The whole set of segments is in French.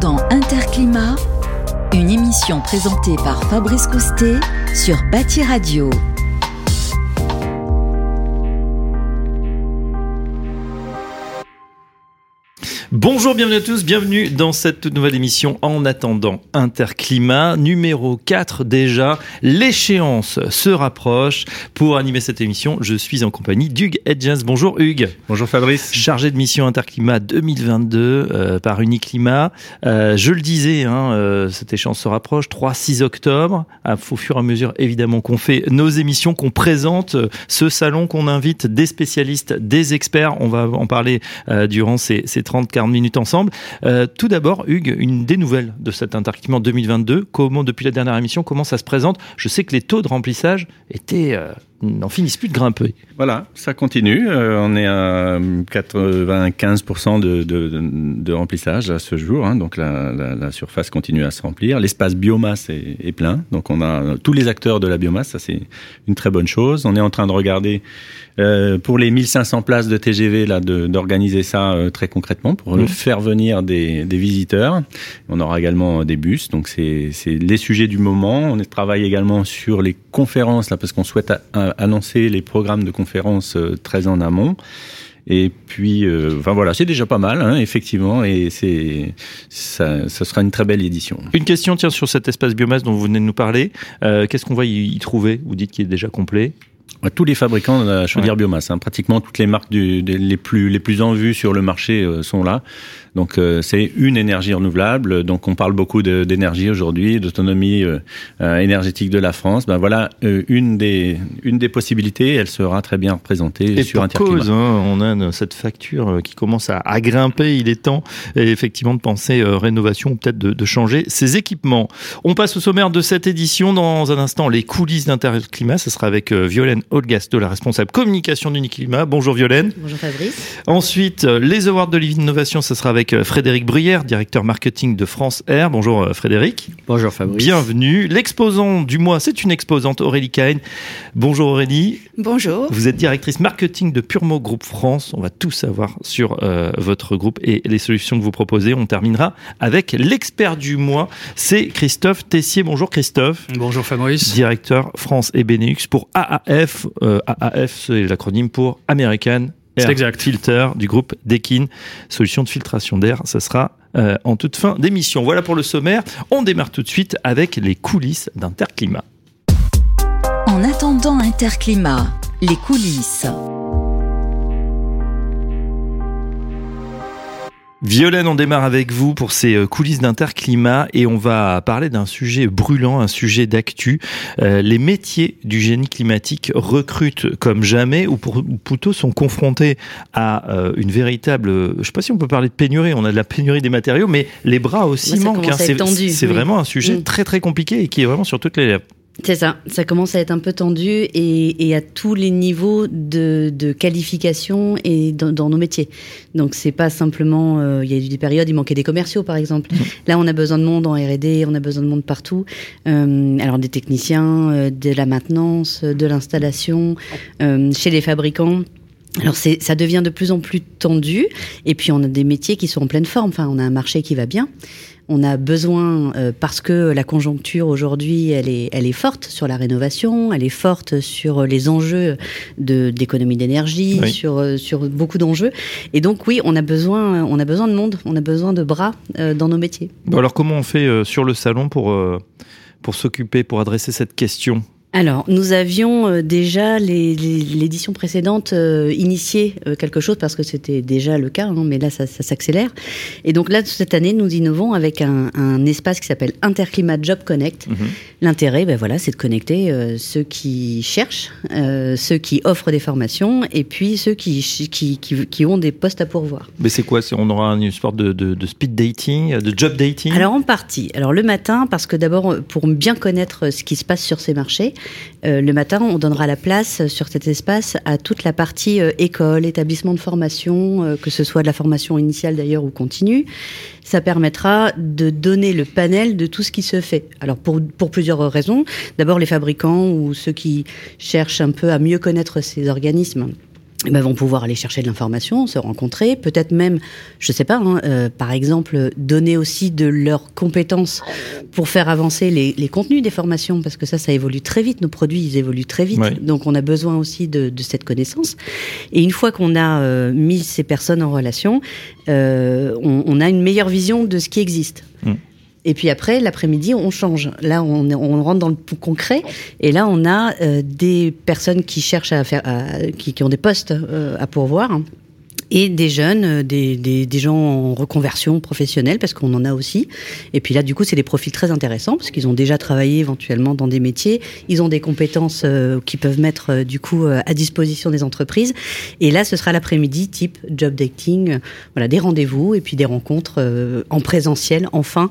attendant Interclimat, une émission présentée par Fabrice Coustet sur Bâti Radio. Bonjour, bienvenue à tous, bienvenue dans cette nouvelle émission En attendant Interclimat, numéro 4 déjà. L'échéance se rapproche. Pour animer cette émission, je suis en compagnie d'Hugues Edgens. Bonjour Hugues. Bonjour Fabrice. Chargé de mission Interclimat 2022 euh, par Uniclimat. Euh, je le disais, hein, euh, cette échéance se rapproche, 3-6 octobre. Au fur et à mesure, évidemment, qu'on fait nos émissions, qu'on présente ce salon, qu'on invite des spécialistes, des experts. On va en parler durant ces, ces 30 minutes ensemble. Euh, tout d'abord, Hugues, une des nouvelles de cet interquiment 2022. Comment, depuis la dernière émission, comment ça se présente? Je sais que les taux de remplissage étaient euh, n'en finissent plus de grimper. Voilà, ça continue. Euh, on est à 95% de, de, de, remplissage à ce jour. Hein, donc la, la, la, surface continue à se remplir. L'espace biomasse est, est, plein. Donc on a tous les acteurs de la biomasse. Ça c'est une très bonne chose. On est en train de regarder euh, pour les 1500 places de TGV là d'organiser ça euh, très concrètement pour mmh. faire venir des, des, visiteurs. On aura également des bus. Donc c'est les sujets du moment. On travaille également sur les conférences là parce qu'on souhaite annoncer les programmes de conférences euh, très en amont. Et puis, euh, enfin voilà, c'est déjà pas mal, hein, effectivement, et c'est ça, ça, sera une très belle édition. Une question, tiens, sur cet espace biomasse dont vous venez de nous parler. Euh, Qu'est-ce qu'on va y, trouver? Vous dites qu'il est déjà complet tous les fabricants de la chaudière ouais. biomasse, hein, pratiquement toutes les marques du, les plus les plus en vue sur le marché euh, sont là. Donc euh, c'est une énergie renouvelable. Donc on parle beaucoup d'énergie aujourd'hui, d'autonomie euh, euh, énergétique de la France. Ben voilà une des une des possibilités. Elle sera très bien représentée et sur pour cause, hein, on a cette facture qui commence à, à, grimper. Il est temps effectivement de penser rénovation ou peut-être de, de, changer ses équipements. On passe au sommaire de cette édition. Dans un instant, les coulisses d'Interclimat. Ce sera avec Violaine Olgasto, la responsable communication d'Uniclimat. Bonjour Violaine. Bonjour Fabrice. Ensuite, les awards de l'innovation. Ce sera avec avec Frédéric Bruyère, directeur marketing de France Air. Bonjour euh, Frédéric. Bonjour Fabrice. Bienvenue. L'exposant du mois, c'est une exposante Aurélie Cahen. Bonjour Aurélie. Bonjour. Vous êtes directrice marketing de Puremo Group France. On va tout savoir sur euh, votre groupe et les solutions que vous proposez. On terminera avec l'expert du mois. C'est Christophe Tessier. Bonjour Christophe. Bonjour Fabrice. Directeur France et Benelux pour AAF. Euh, AAF, c'est l'acronyme pour American c'est exact. Filter du groupe Dekin, solution de filtration d'air. Ça sera euh, en toute fin d'émission. Voilà pour le sommaire. On démarre tout de suite avec les coulisses d'Interclimat. En attendant Interclimat, les coulisses. Violaine, on démarre avec vous pour ces euh, coulisses d'interclimat et on va parler d'un sujet brûlant, un sujet d'actu. Euh, les métiers du génie climatique recrutent comme jamais ou, pour, ou plutôt sont confrontés à euh, une véritable, je ne sais pas si on peut parler de pénurie, on a de la pénurie des matériaux, mais les bras aussi ouais, manquent. Hein. C'est oui. vraiment un sujet mmh. très très compliqué et qui est vraiment sur toutes les lèvres. C'est ça, ça commence à être un peu tendu et, et à tous les niveaux de, de qualification et dans, dans, nos métiers. Donc c'est pas simplement, euh, il y a eu des périodes, il manquait des commerciaux par exemple. Mmh. Là on a besoin de monde en R&D, on a besoin de monde partout. Euh, alors des techniciens, euh, de la maintenance, de l'installation, euh, chez les fabricants. Alors ça devient de plus en plus tendu et puis on a des métiers qui sont en pleine forme. Enfin on a un marché qui va bien on a besoin, euh, parce que la conjoncture aujourd'hui, elle est, elle est forte sur la rénovation, elle est forte sur les enjeux d'économie d'énergie, oui. sur, euh, sur beaucoup d'enjeux. Et donc oui, on a besoin, on a besoin de monde, on a besoin de bras euh, dans nos métiers. Bon, alors comment on fait euh, sur le salon pour, euh, pour s'occuper, pour adresser cette question? Alors, nous avions euh, déjà l'édition précédente euh, initié euh, quelque chose parce que c'était déjà le cas, hein, mais là ça, ça s'accélère. Et donc là cette année, nous innovons avec un, un espace qui s'appelle Interclimat Job Connect. Mm -hmm. L'intérêt, ben voilà, c'est de connecter euh, ceux qui cherchent, euh, ceux qui offrent des formations et puis ceux qui qui, qui, qui ont des postes à pourvoir. Mais c'est quoi On aura une sorte de, de, de, speed dating, de job dating? Alors en partie. Alors le matin, parce que d'abord pour bien connaître ce qui se passe sur ces marchés. Euh, le matin, on donnera la place sur cet espace à toute la partie euh, école, établissement de formation, euh, que ce soit de la formation initiale d'ailleurs ou continue. Ça permettra de donner le panel de tout ce qui se fait. Alors pour, plusieurs raisons. D'abord les fabricants ou ceux qui cherchent un peu à mieux connaître ces organismes ben, vont pouvoir aller chercher de l'information, se rencontrer, peut-être même, je sais pas, hein, euh, par exemple, donner aussi de leurs compétences pour faire avancer les, les, contenus des formations, parce que ça, ça évolue très vite. Nos produits, ils évoluent très vite, Ouais. donc on a besoin aussi de, de cette connaissance. Et une fois qu'on a euh, mis ces personnes en relation, euh, on, on a une meilleure vision de ce qui existe. Mm. Et puis après, l'après-midi, on change. Là, on, rentre dans le concret. Et là, on a euh, des personnes qui cherchent à faire, à- qui, qui ont des postes euh, à pourvoir. hein. Et des jeunes, euh, des, des, des gens en reconversion professionnelle, parce qu'on en a aussi. Et puis là, du coup, c'est des profils très intéressants, parce qu'ils ont déjà travaillé éventuellement dans des métiers. Ils ont des compétences euh, qui peuvent mettre, du coup, à disposition des entreprises. Et là, ce sera l'après-midi, type job dating, voilà, des rendez-vous et puis des rencontres en présentiel, enfin,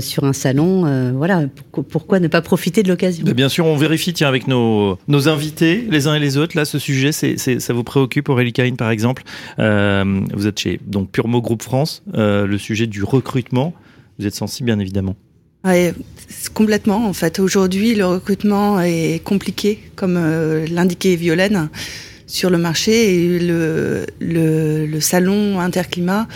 sur un salon. euh, voilà, pourquoi, pourquoi ne pas profiter de l'occasion? Bien sûr, on vérifie tiens, avec nos, nos invités, les uns et les autres. Là, ce sujet, c'est, ça vous préoccupe, Aurélie Caïn, par exemple? Euh, vous êtes chez donc, Puremo Groupe France, euh, le sujet du recrutement. Vous êtes sensible, bien évidemment. C'est complètement. En fait, aujourd'hui, le recrutement est compliqué, comme euh, l'indiquait Violaine, sur le marché. Et le, le, le salon Interclimat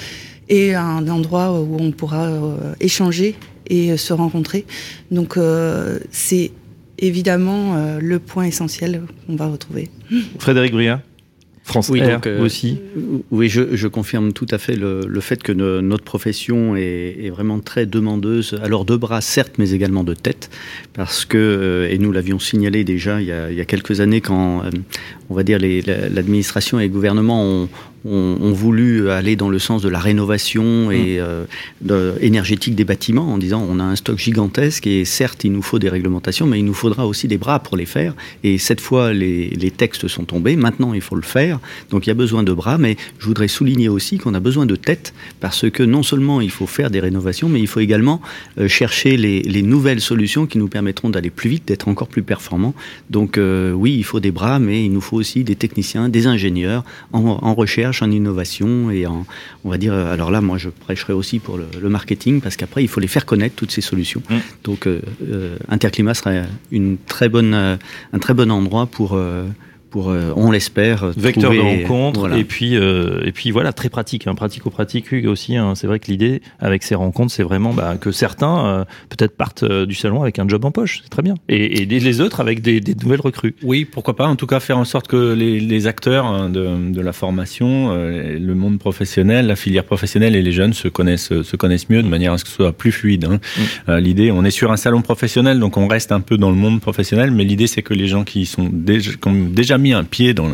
est un endroit où on pourra euh, échanger et euh, se rencontrer. Donc, euh, c'est évidemment euh, le point essentiel qu'on va retrouver. Frédéric Briat, France Oui, Air, donc, euh, vous aussi. Oui, je, je confirme tout à fait le, le fait que no- notre profession est, est vraiment très demandeuse, alors de bras certes, mais également de tête, parce que, et nous l'avions signalé déjà il y a, il y a quelques années quand, on va dire, l'administration et le gouvernement ont, ont, ont voulu aller dans le sens de la rénovation et euh, de- énergétique des bâtiments en disant on a un stock gigantesque et certes il nous faut des réglementations mais il nous faudra aussi des bras pour les faire. Et cette fois les, les textes sont tombés. Maintenant il faut le faire. Donc il y a besoin de bras. Mais je voudrais souligner aussi qu'on a besoin de tête parce que non seulement il faut faire des rénovations mais il faut également euh, chercher les, les nouvelles solutions qui nous permettront d'aller plus vite d'être encore plus performants. Donc euh, oui il faut des bras mais il nous faut aussi des techniciens des ingénieurs en, en recherche en innovation et en on va dire euh, alors là moi je prêcherai aussi pour le, le marketing parce qu'après il faut les faire connaître toutes ces solutions Mm. donc euh, euh, Interclimat sera une très bonne euh, un très bon endroit pour pour euh, on l'espère Vecteur de trouver- rencontre voilà. et puis euh, et puis voilà très pratique, hein, pratico-pratique Hugues aussi. hein. c'est vrai que l'idée avec ces rencontres, c'est vraiment bah, que certains euh, peut-être partent euh, du salon avec un job en poche, c'est très bien, et, et les- les autres avec des, des nouvelles recrues. Oui, pourquoi pas. En tout cas, faire en sorte que les, les acteurs hein, de, de la formation, euh, le monde professionnel, la filière professionnelle et les jeunes se connaissent, se connaissent mieux de manière à ce que ce soit plus fluide. hein. Euh, l'idée, on est sur un salon professionnel, donc on reste un peu dans le monde professionnel, mais l'idée, c'est que les gens qui sont déjà, qui ont déjà mis un pied dans,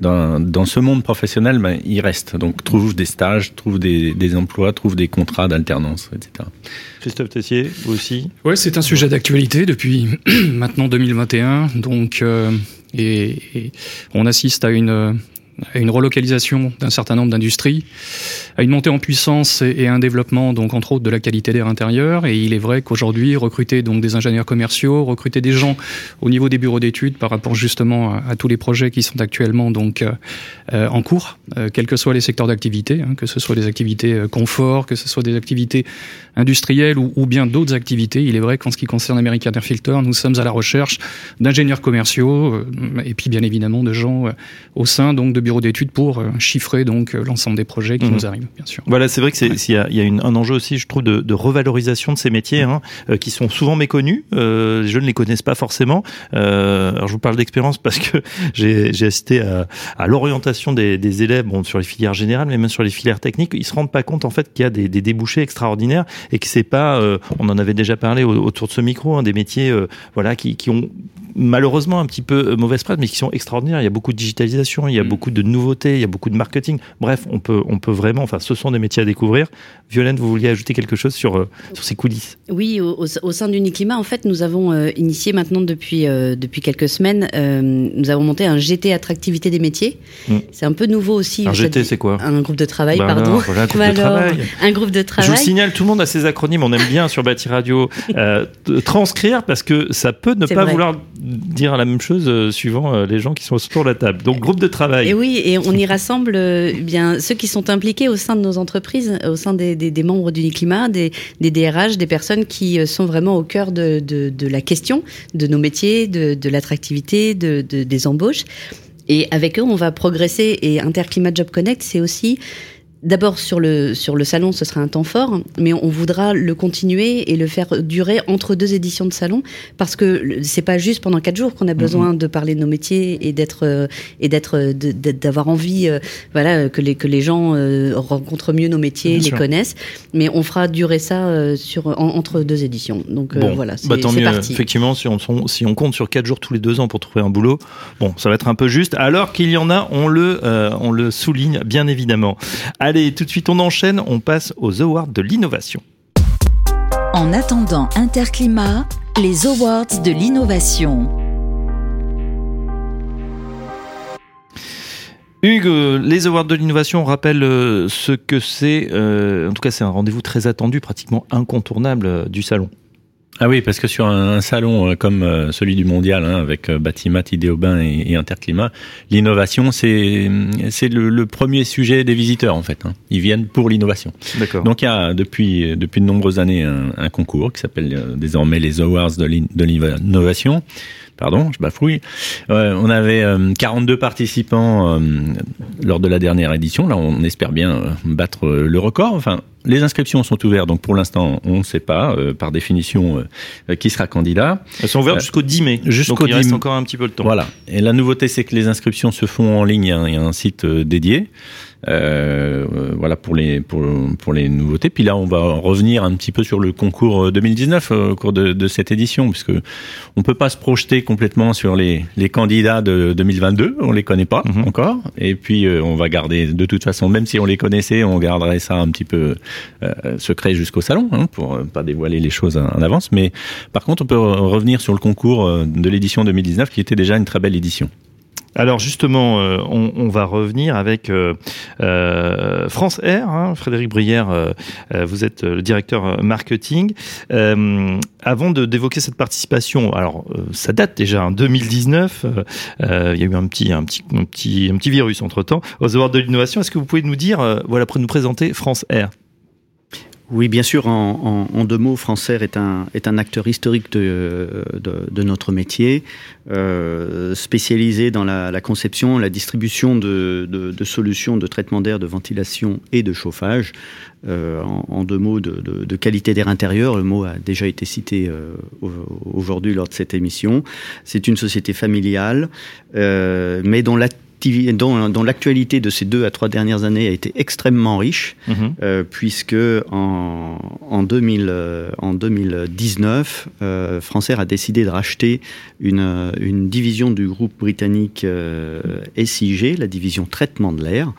dans, dans ce monde professionnel, ben, ils restent. Donc, trouvent des stages, trouvent des, des emplois, trouvent des contrats d'alternance, etc. Christophe Tessier, vous aussi? Ouais, c'est un sujet d'actualité depuis maintenant 2021. Donc, euh, et, et on assiste à une, à une relocalisation d'un certain nombre d'industries, à une montée en puissance et, un développement, donc entre autres, de la qualité d'air intérieur. Et il est vrai qu'aujourd'hui, recruter donc des ingénieurs commerciaux, recruter des gens au niveau des bureaux d'études par rapport justement à, à tous les projets qui sont actuellement donc euh, euh, en cours, euh, quels que soient les secteurs d'activité, hein, que ce soit des activités euh, confort, que ce soit des activités industrielles ou, ou bien d'autres activités. Il est vrai qu'en ce qui concerne American Air Filter, nous sommes à la recherche d'ingénieurs commerciaux euh, et puis bien évidemment de gens euh, au sein donc de bureaux d'études pour euh, chiffrer donc euh, l'ensemble des projets qui Mhm. nous arrivent, bien sûr. Voilà, c'est vrai que c'est, Ouais. s'il y a, il y a une- un enjeu aussi, je trouve, de, de revalorisation de ces métiers hein, euh, qui sont souvent méconnus. Euh, les jeunes ne les connaissent pas forcément. Euh, alors je vous parle d'expérience parce que j'ai, assisté à, à l'orientation des, des élèves, bon, sur les filières générales, mais même sur les filières techniques. Ils se rendent pas compte en fait qu'il y a des, des débouchés extraordinaires et que c'est pas, euh, on en avait déjà parlé au- autour de ce micro, hein, des métiers, voilà, qui, qui ont malheureusement un petit peu euh, mauvaise presse, mais qui sont extraordinaires. Il y a beaucoup de digitalisation, il y a Mm. beaucoup de nouveautés, il y a beaucoup de marketing. Bref, on peut, on peut vraiment, enfin, ce sont des métiers à découvrir. Violaine, vous vouliez ajouter quelque chose sur, euh, sur ces coulisses? Oui, au, au- sein d'Uniclimat, en fait, nous avons euh, initié maintenant depuis, euh, depuis quelques semaines, euh, nous avons monté un GT Attractivité des métiers. Mm. C'est un peu nouveau aussi. Cette- GT, c'est quoi? Un groupe de travail, Bah pardon. voilà, groupe de alors, travail. Un groupe de Je vous signale, tout le monde a ses acronymes, on aime bien sur Bâti Radio euh, transcrire parce que ça peut ne pas vrai. vouloir dire la même chose euh, suivant euh, les gens qui sont autour de la table. Donc groupe de travail. Et oui, et on y rassemble euh, bien ceux qui sont impliqués au sein de nos entreprises, au sein des, des, membres d'Uniclimat, des, des DRH, des personnes qui sont vraiment au cœur de, de, la question de nos métiers, de, de l'attractivité, de, de, des embauches. Et avec eux, on va progresser. Et Interclimat Job Connect, c'est aussi D'abord sur le sur le salon, ce sera un temps fort, mais on voudra le continuer et le faire durer entre deux éditions de salon parce que c'est pas juste pendant quatre jours qu'on a besoin de parler de nos métiers et d'être euh, et d'être d'avoir envie, euh, voilà, que les que les gens euh, rencontrent mieux nos métiers, les connaissent. Mais on fera durer ça sur entre deux éditions. Donc voilà, c'est bah, Parti. Effectivement, si on si on compte sur quatre jours tous les deux ans pour trouver un boulot, bon, ça va être un peu juste. Alors qu'il y en a, on le on le souligne bien évidemment. Allez, tout de suite on enchaîne, on passe aux awards de l'innovation. En attendant Interclimat, les awards de l'innovation. Hugues, euh, les awards de l'innovation, on rappelle euh, ce que c'est. Euh, en tout cas, c'est un rendez-vous très attendu, pratiquement incontournable du salon. Ah oui, parce que sur un, salon euh, comme euh, celui du mondial, hein, avec euh, Batimat, Idéobain et, et Interclimat, l'innovation, c'est c'est le, premier sujet des visiteurs en fait. Hein. Ils viennent pour l'innovation. D'accord. Donc il y a depuis depuis de nombreuses années un, concours qui s'appelle désormais les Awards de l'innovation pardon, je bafouille. on avait 42 participants lors de la dernière édition. Là, on espère bien battre le record. Enfin, les inscriptions sont ouvertes, donc pour l'instant, on ne sait pas, euh, par définition, euh, qui sera candidat. Elles sont ouvertes jusqu'au 10 mai. Jusqu'au 10 mai. reste encore un petit peu de temps. Voilà. Et la nouveauté, c'est que les inscriptions se font en ligne. Il y a un, site euh, dédié. Euh, voilà pour les pour, pour les nouveautés. Puis là, on va revenir un petit peu sur le concours 2019 au cours de, de cette édition, puisque on peut pas se projeter complètement sur les, les candidats de 2022. On les connaît pas mhm. encore. Et puis on va garder de toute façon, même si on les connaissait, on garderait ça un petit peu euh, secret jusqu'au salon, hein, pour euh, pas dévoiler les choses en avance. Mais par contre, on peut revenir sur le concours euh, de l'édition 2019, qui était déjà une très belle édition. Alors justement, on, va revenir avec France Air. Hein, Frédéric Brière, vous êtes le directeur marketing. avant d'évoquer cette participation, alors ça date déjà, en hein, 2019. il y a eu un petit, un petit, un petit, un virus entre temps aux Awards de l'innovation. Est-ce que vous pouvez nous dire, voilà, pour nous présenter France Air? Oui, bien sûr, en, deux mots, Francer est un, est un acteur historique de, de, de notre métier, euh, spécialisé dans la, conception, la distribution de, de solutions de traitement d'air, de ventilation et de chauffage. Euh, en, deux mots, de, qualité d'air intérieur, le mot a déjà été cité euh, aujourd'hui lors de cette émission. C'est une société familiale, euh, mais dont la dont, l'actualité de ces deux à trois dernières années a été extrêmement riche, mhm. euh, puisque en, en, 2000, euh, en 2019, euh, a décidé de racheter une, une division du groupe britannique euh, SIG, la division traitement de l'air.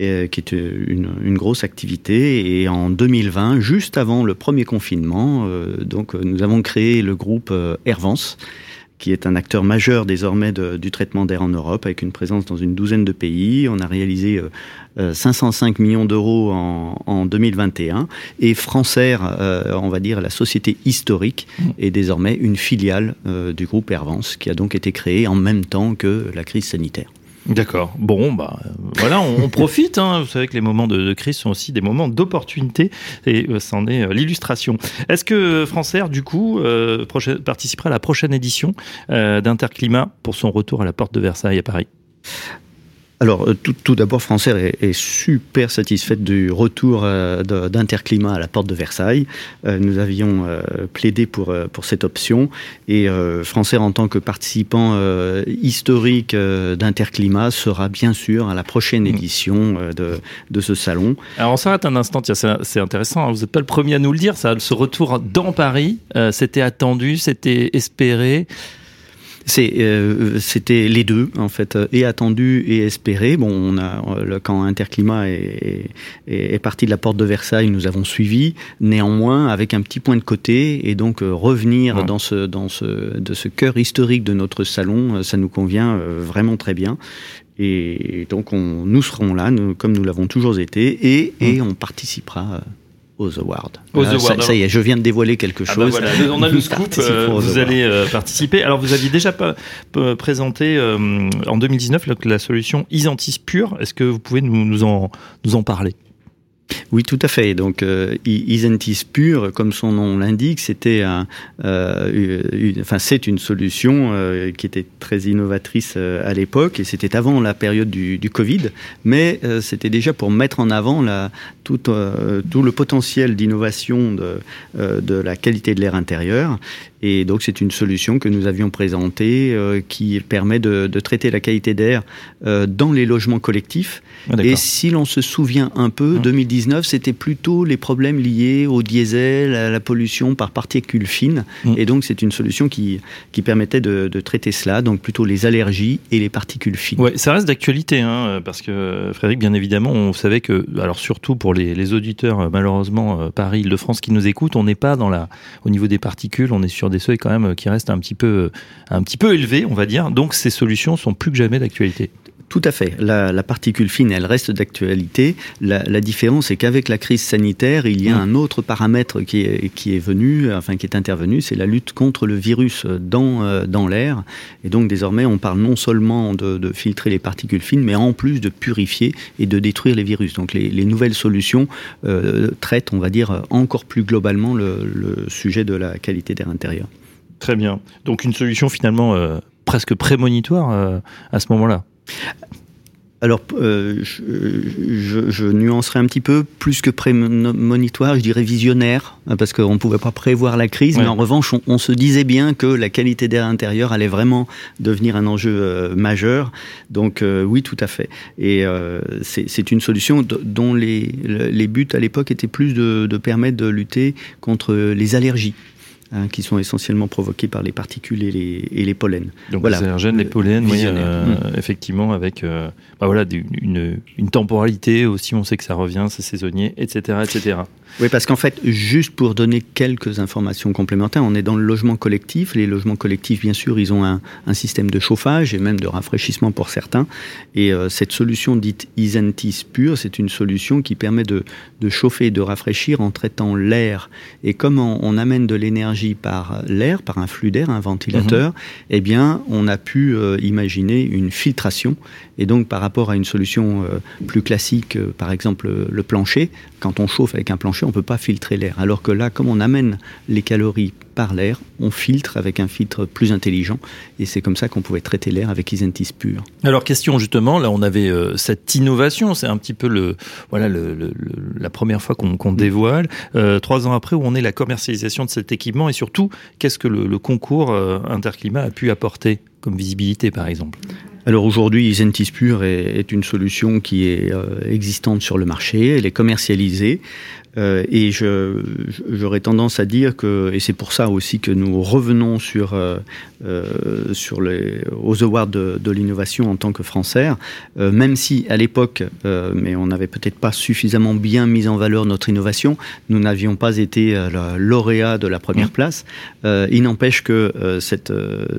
Euh, qui est une, une, grosse activité. Et en 2020, juste avant le premier confinement, donc nous avons créé le groupe Airvance, qui est un acteur majeur désormais du traitement d'air en Europe, avec une présence dans une douzaine de pays. On a réalisé 505 euh, millions d'euros en, 2021. Et Francer, euh, on va dire la société historique, est désormais une filiale euh, du groupe Airvance, qui a donc été créée en même temps que la crise sanitaire. D'accord. Bon, bah voilà, on, profite. Hein. Vous savez que les moments de, crise sont aussi des moments d'opportunité, et euh, c'en est euh, l'illustration. Est-ce que France du coup, euh, participera à la prochaine édition d'Interclimat pour son retour à la porte de Versailles à Paris? Alors, euh, tout, d'abord, Française est, super satisfaite du retour euh, d'Interclimat à la porte de Versailles. Euh, nous avions plaidé pour, pour cette option et Française, en tant que participant historique d'Interclimat, sera bien sûr à la prochaine mm. édition de, de ce salon. Alors, on s'arrête un instant, c'est intéressant, hein. vous n'êtes pas le premier à nous le dire, ça, ce retour dans Paris, c'était attendu, c'était espéré. C'est, euh, c'était les deux en fait, et attendu et espéré. Bon, on a quand Interclimat est, est, est, parti de la porte de Versailles, nous avons suivi. Néanmoins, avec un petit point de côté, et donc euh, revenir dans ce dans ce de ce cœur historique de notre salon, euh, ça nous convient vraiment très bien. Et donc, on, nous serons là, nous, comme nous l'avons toujours été, et, et on participera aux awards. Ça, y est, je viens de dévoiler quelque ah bah chose. on a le scoop, euh, vous allez euh, participer. Alors vous aviez déjà pas, présenté euh, en 2019 la, la solution Isantis Pure. Est-ce que vous pouvez nous, nous, en, nous en parler? Oui, tout à fait. Donc, euh, Isentis pur, comme son nom l'indique, c'était un, euh, enfin, c'est une solution euh, qui était très innovatrice euh, à l'époque, et c'était avant la période du, du Covid, mais euh, c'était déjà pour mettre en avant la, tout, tout le potentiel d'innovation de, de la qualité de l'air intérieur. Et donc, c'est une solution que nous avions présentée euh, qui permet de, de, traiter la qualité d'air euh, dans les logements collectifs. Ah, et si l'on se souvient un peu, mmh. 2019, c'était plutôt les problèmes liés au diesel, à la pollution par particules fines. Mmh. Et donc, c'est une solution qui, qui permettait de, de, traiter cela, donc plutôt les allergies et les particules fines. Ouais, ça reste d'actualité, hein, parce que Frédéric, bien évidemment, on savait que, alors surtout pour les, les auditeurs, malheureusement, Paris, Île-de-France qui nous écoutent, on n'est pas dans la, au niveau des particules, on est sur des seuils quand même qui restent un petit peu, un petit peu élevés, on va dire. Donc ces solutions sont plus que jamais d'actualité. Tout à fait. La, la, particule fine, elle reste d'actualité. La, la, différence, c'est qu'avec la crise sanitaire, il y a mmh. un autre paramètre qui est, qui est venu, enfin qui est intervenu, c'est la lutte contre le virus dans, euh, dans l'air. Et donc désormais, on parle non seulement de, de, filtrer les particules fines, mais en plus de purifier et de détruire les virus. Donc les, les nouvelles solutions euh, traitent, on va dire, encore plus globalement le, le sujet de la qualité d'air intérieur. Très bien. Donc une solution finalement euh, presque prémonitoire à ce moment-là. Alors, euh, je, je, je, nuancerai un petit peu, plus que prémonitoire, je dirais visionnaire, parce qu'on ne pouvait pas prévoir la crise, ouais. mais en revanche, on, on, se disait bien que la qualité d'air intérieur allait vraiment devenir un enjeu euh, majeur. Donc, euh, oui, tout à fait. Et c'est une solution dont les, les buts à l'époque étaient plus de, de permettre de lutter contre les allergies hein, qui sont essentiellement provoqués par les particules et les, et les pollens. Donc voilà. les allergènes, les pollens, oui, euh, mmh. effectivement, avec euh, bah voilà, une, une, temporalité aussi, on sait que ça revient, c'est saisonnier, etc. etc. Oui, parce qu'en fait, juste pour donner quelques informations complémentaires, on est dans le logement collectif. Les logements collectifs, bien sûr, ils ont un, un système de chauffage et même de rafraîchissement pour certains. Et euh, cette solution dite Isentis pure, c'est une solution qui permet de, de chauffer et de rafraîchir en traitant l'air. Et comme on, on amène de l'énergie par l'air, par un flux d'air, un ventilateur, mmh. eh bien, on a pu euh, imaginer une filtration. Et donc, par rapport à une solution euh, plus classique, euh, par exemple le plancher, quand on chauffe avec un plancher, on ne peut pas filtrer l'air. Alors que là, comme on amène les calories par l'air, on filtre avec un filtre plus intelligent. Et c'est comme ça qu'on pouvait traiter l'air avec Isentis pur. Alors, question justement, là, on avait euh, cette innovation. C'est un petit peu le, voilà, le, le, la première fois qu'on qu dévoile. Euh, trois ans après, où on est la commercialisation de cet équipement et surtout, qu'est-ce que le, le concours euh, Interclimat a pu apporter comme visibilité, par exemple? Alors aujourd'hui, Isentis Pure est, une solution qui est euh, existante sur le marché, elle est commercialisée. Euh, et j'aurais tendance à dire que, et c'est pour ça aussi que nous revenons sur, euh, euh, sur les, aux awards de, de l'innovation en tant que Français, euh, même si à l'époque, mais on n'avait peut-être pas suffisamment bien mis en valeur notre innovation, nous n'avions pas été lauréat de la première mmh. place. il n'empêche que cette,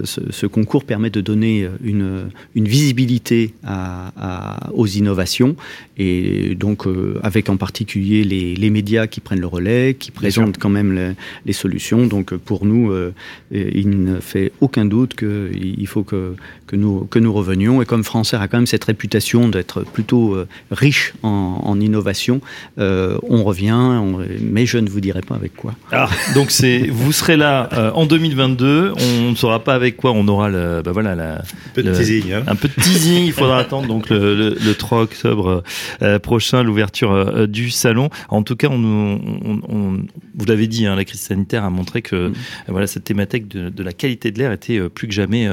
ce, ce, concours permet de donner une, une visibilité à, à, aux innovations, et donc avec en particulier les, les médias médias qui prennent le relais, qui présentent quand même les, les, solutions. Donc pour nous, euh, il ne fait aucun doute qu'il faut que, que, nous, que nous revenions. Et comme Français a quand même cette réputation d'être plutôt euh, riche en, en innovation, euh, on revient, on, mais je ne vous dirai pas avec quoi. Ah, donc c'est vous serez là euh, en 2022. On ne saura pas avec quoi. On aura le, bah voilà, la, un peu de le, teasing. Hein. Un peu de teasing. Il faudra attendre donc le, le, le 3 octobre euh, prochain l'ouverture euh, du salon. En tout cas, on, on, on vous l'avez dit, hein, la crise sanitaire a montré que mmh. voilà cette thématique de, de, la qualité de l'air était plus que jamais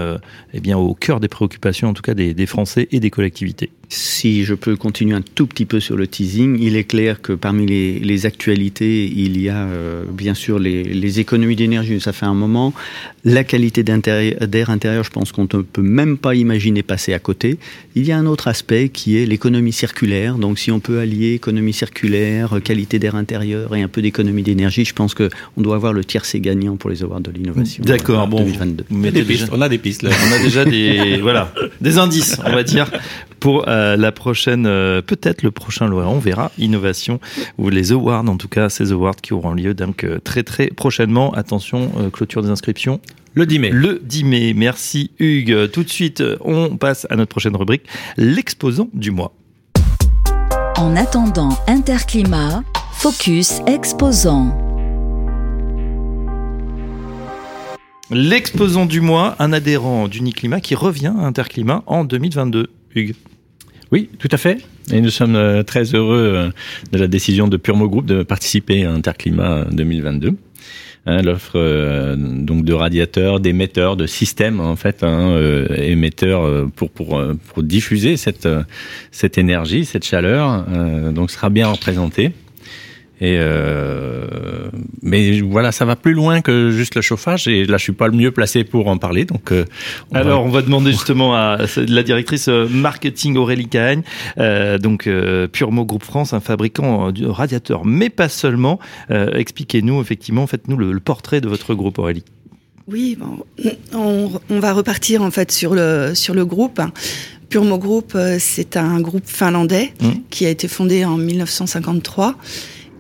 eh bien au cœur des préoccupations, en tout cas des, des Français et des collectivités. Si je peux continuer un tout petit peu sur le teasing, il est clair que parmi les, les actualités, il y a euh, bien sûr les, les économies d'énergie, ça fait un moment, la qualité d'air intérieur, je pense qu'on ne peut même pas imaginer passer à côté. Il y a un autre aspect qui est l'économie circulaire, donc si on peut allier économie circulaire, qualité d'air intérieur et un peu d'économie d'énergie, je pense qu'on doit avoir le tiercé gagnant pour les awards de l'innovation. D'accord, bon, 2022. On, des pistes, on a des pistes là. on a déjà des, voilà, des indices, on va dire, pour euh, la prochaine, euh, peut-être le prochain lauréat, on verra, innovation, ou les awards, en tout cas, ces awards qui auront lieu donc euh, très très prochainement. Attention, euh, clôture des inscriptions. Le 10 mai. Le 10 mai. Merci Hugues. Tout de suite, on passe à notre prochaine rubrique, l'exposant du mois. En attendant Interclimat, Focus Exposant. L'exposant du mois, un adhérent d'Uniclimat qui revient à Interclimat en 2022. Hugues. Oui, tout à fait. Et nous sommes euh, très heureux euh, de la décision de Purmo Group de participer à Interclimat 2022. Hein, L'offre euh, donc de radiateurs, d'émetteurs, de systèmes en fait, hein, émetteurs pour diffuser cette cette énergie, cette chaleur, donc sera bien représenté. Et euh, mais voilà, ça va plus loin que juste le chauffage. Et là, je suis pas le mieux placé pour en parler. Donc, euh, on alors, va... on va demander justement à la directrice euh, marketing Aurélie Cagne, euh, donc euh, Puremo Groupe France, un fabricant de radiateurs, mais pas seulement. Euh, Expliquez-nous effectivement, faites-nous le, le, portrait de votre groupe, Aurélie. Oui, bon, on, on, va repartir en fait sur le sur le groupe. Puremo Group, c'est un groupe finlandais mmh. qui a été fondé en 1953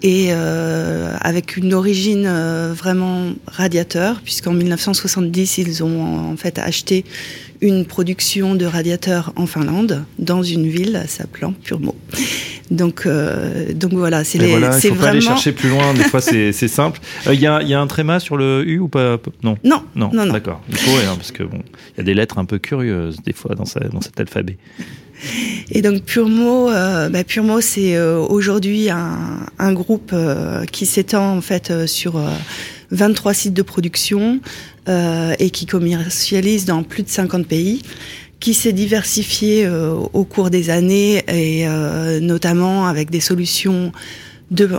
et euh, avec une origine euh, vraiment radiateur, puisqu'en 1970, ils ont en fait acheté une production de radiateurs en Finlande, dans une ville s'appelant Purmo. Donc, euh, donc voilà, c'est les. Voilà, il faut vraiment... pas aller chercher plus loin. Des fois, c'est simple. Il y, a, y, a, un tréma sur le U ou pas? Non. Non. Non. non, non. D'accord. Il faut, hein, parce que bon, il y a des lettres un peu curieuses des fois dans, sa, dans cet alphabet. Et donc Puremo, euh, bah, Puremo c'est euh, aujourd'hui un, groupe euh, qui s'étend en fait sur 23 sites de production et qui commercialise dans plus de 50 pays qui s'est diversifié au cours des années et notamment avec des solutions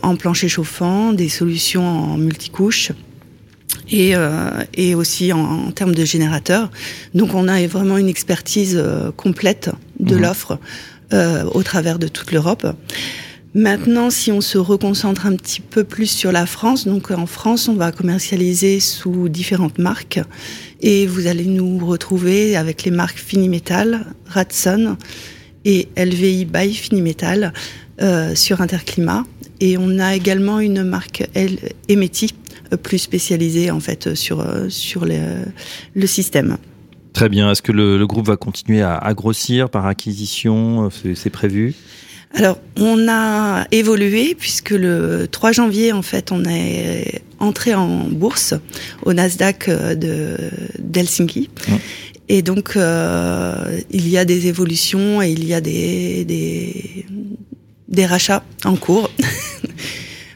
en plancher chauffant, des solutions en multicouches et, euh, et aussi en, en, termes de générateurs. Donc on a vraiment une expertise euh, complète de mmh. l'offre euh, au travers de toute l'Europe. Maintenant, si on se reconcentre un petit peu plus sur la France, donc en France, on va commercialiser sous différentes marques et vous allez nous retrouver avec les marques Finimetal, Ratson et LVI by Finimetal euh, sur Interclimat. Et on a également une marque Emeti plus spécialisé en fait sur euh, sur les, le système. Très bien. Est-ce que le, le, groupe va continuer à, à grossir par acquisition C'est prévu? Alors, on a évolué puisque le 3 janvier, en fait, on est entré en bourse au Nasdaq euh, de d'Helsinki. Et donc, euh, il y a des évolutions et il y a des, des, des rachats en cours.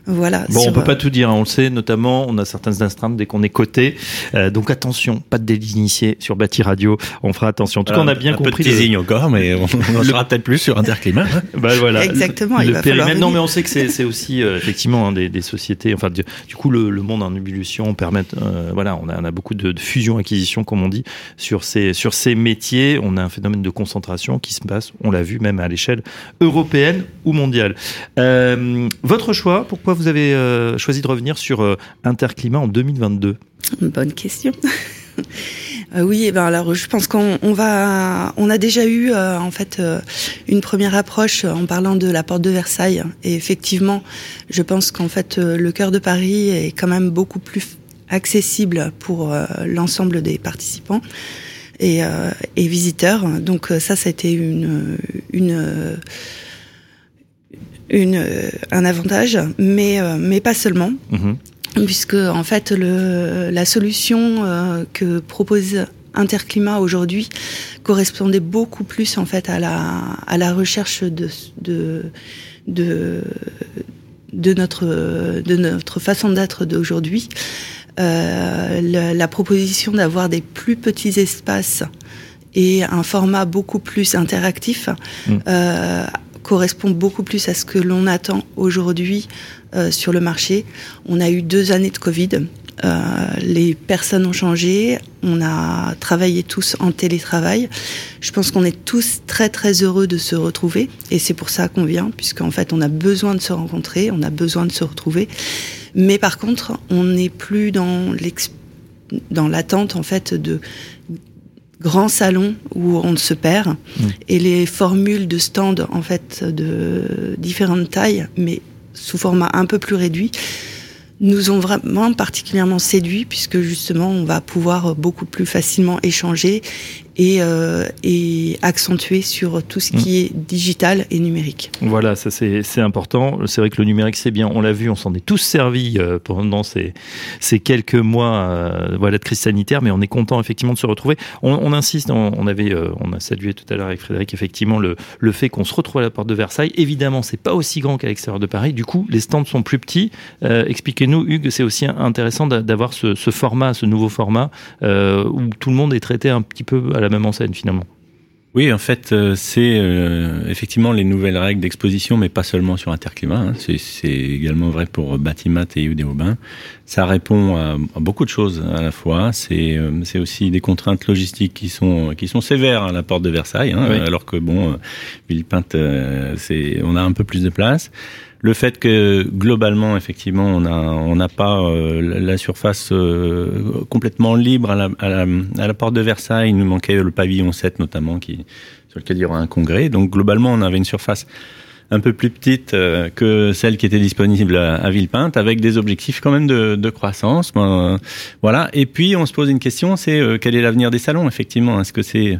Voilà. Bon, on peut pas tout dire, hein, on le sait, notamment, on a certaines astreintes dès qu'on est coté. Euh, donc attention, pas de délit d'initié sur Bâti Radio. On fera attention. En tout cas, on a bien un compris. Peu de teasing le... encore, mais on en saura peut-être plus sur Interclimat. Hein. bah voilà. Exactement. Le, il le va périmètre. Non, mais on sait que c'est aussi euh, effectivement hein, des, des, sociétés. Enfin, du, du, coup, le, le, monde en ébullition permet. Euh, voilà, on a, on a beaucoup de, de fusion-acquisition, comme on dit, sur ces sur ces métiers. On a un phénomène de concentration qui se passe. On l'a vu même à l'échelle européenne ou mondiale. Euh, votre choix Pourquoi vous avez euh, choisi de revenir sur euh, Interclimat en 2022 Bonne question. Euh, oui, eh ben alors je pense qu'on a déjà eu euh, en fait une première approche en parlant de la porte de Versailles. Et effectivement, je pense qu'en fait le cœur de Paris est quand même beaucoup plus accessible pour l'ensemble des participants et, visiteurs. Donc ça, ça a été une une, un avantage, mais, mais pas seulement. Mmh. Puisque, en fait, le, la solution euh, que propose Interclimat aujourd'hui correspondait beaucoup plus, en fait, à la, à la recherche de, de, de, de, notre, de notre façon d'être d'aujourd'hui. Euh, la, la proposition d'avoir des plus petits espaces et un format beaucoup plus interactif mmh. euh, correspond beaucoup plus à ce que l'on attend aujourd'hui euh, sur le marché. On a eu deux années de Covid. Euh, les personnes ont changé. On a travaillé tous en télétravail. Je pense qu'on est tous très très heureux de se retrouver et c'est pour ça qu'on vient, puisqu'en fait on a besoin de se rencontrer, on a besoin de se retrouver. Mais par contre, on n'est plus dans dans l'attente en fait de grands salons où on se perd mmh. et les formules de stands en fait de différentes tailles mais sous format un peu plus réduit nous ont vraiment particulièrement séduit puisque justement on va pouvoir beaucoup plus facilement échanger et, euh, et accentuer sur tout ce qui est digital et numérique. Voilà, ça c'est important. C'est vrai que le numérique c'est bien, on l'a vu, on s'en est tous servis euh, pendant ces, ces quelques mois euh, voilà, de crise sanitaire, mais on est content effectivement de se retrouver. On, on insiste, on, on avait, euh, on a salué tout à l'heure avec Frédéric effectivement le, le fait qu'on se retrouve à la porte de Versailles. Évidemment, c'est pas aussi grand qu'à l'extérieur de Paris. Du coup, les stands sont plus petits. Expliquez-nous, Hugues, c'est aussi intéressant d'avoir ce, ce, format, ce nouveau format où tout le monde est traité un petit peu à la même enseigne finalement. Oui, en fait, euh, c'est euh, effectivement les nouvelles règles d'exposition, mais pas seulement sur Interclimat. Hein. C'est également vrai pour Batimat et Udéaubin. Ça répond à, à, beaucoup de choses à la fois. C'est euh, aussi des contraintes logistiques qui sont qui sont sévères à la porte de Versailles, hein, oui. alors que bon, euh, Villepinte, c'est on a un peu plus de place le fait que globalement, effectivement, on n'a on pas euh, la surface euh, complètement libre à la, à, la, à la, porte de Versailles. Il nous manquait le pavillon 7 notamment, qui, sur lequel il y aura un congrès. Donc globalement, on avait une surface un peu plus petite euh, que celle qui était disponible à, à Villepinte, avec des objectifs quand même de, de croissance. Ben, voilà. Et puis on se pose une question, c'est quel est l'avenir des salons Effectivement, est-ce que c'est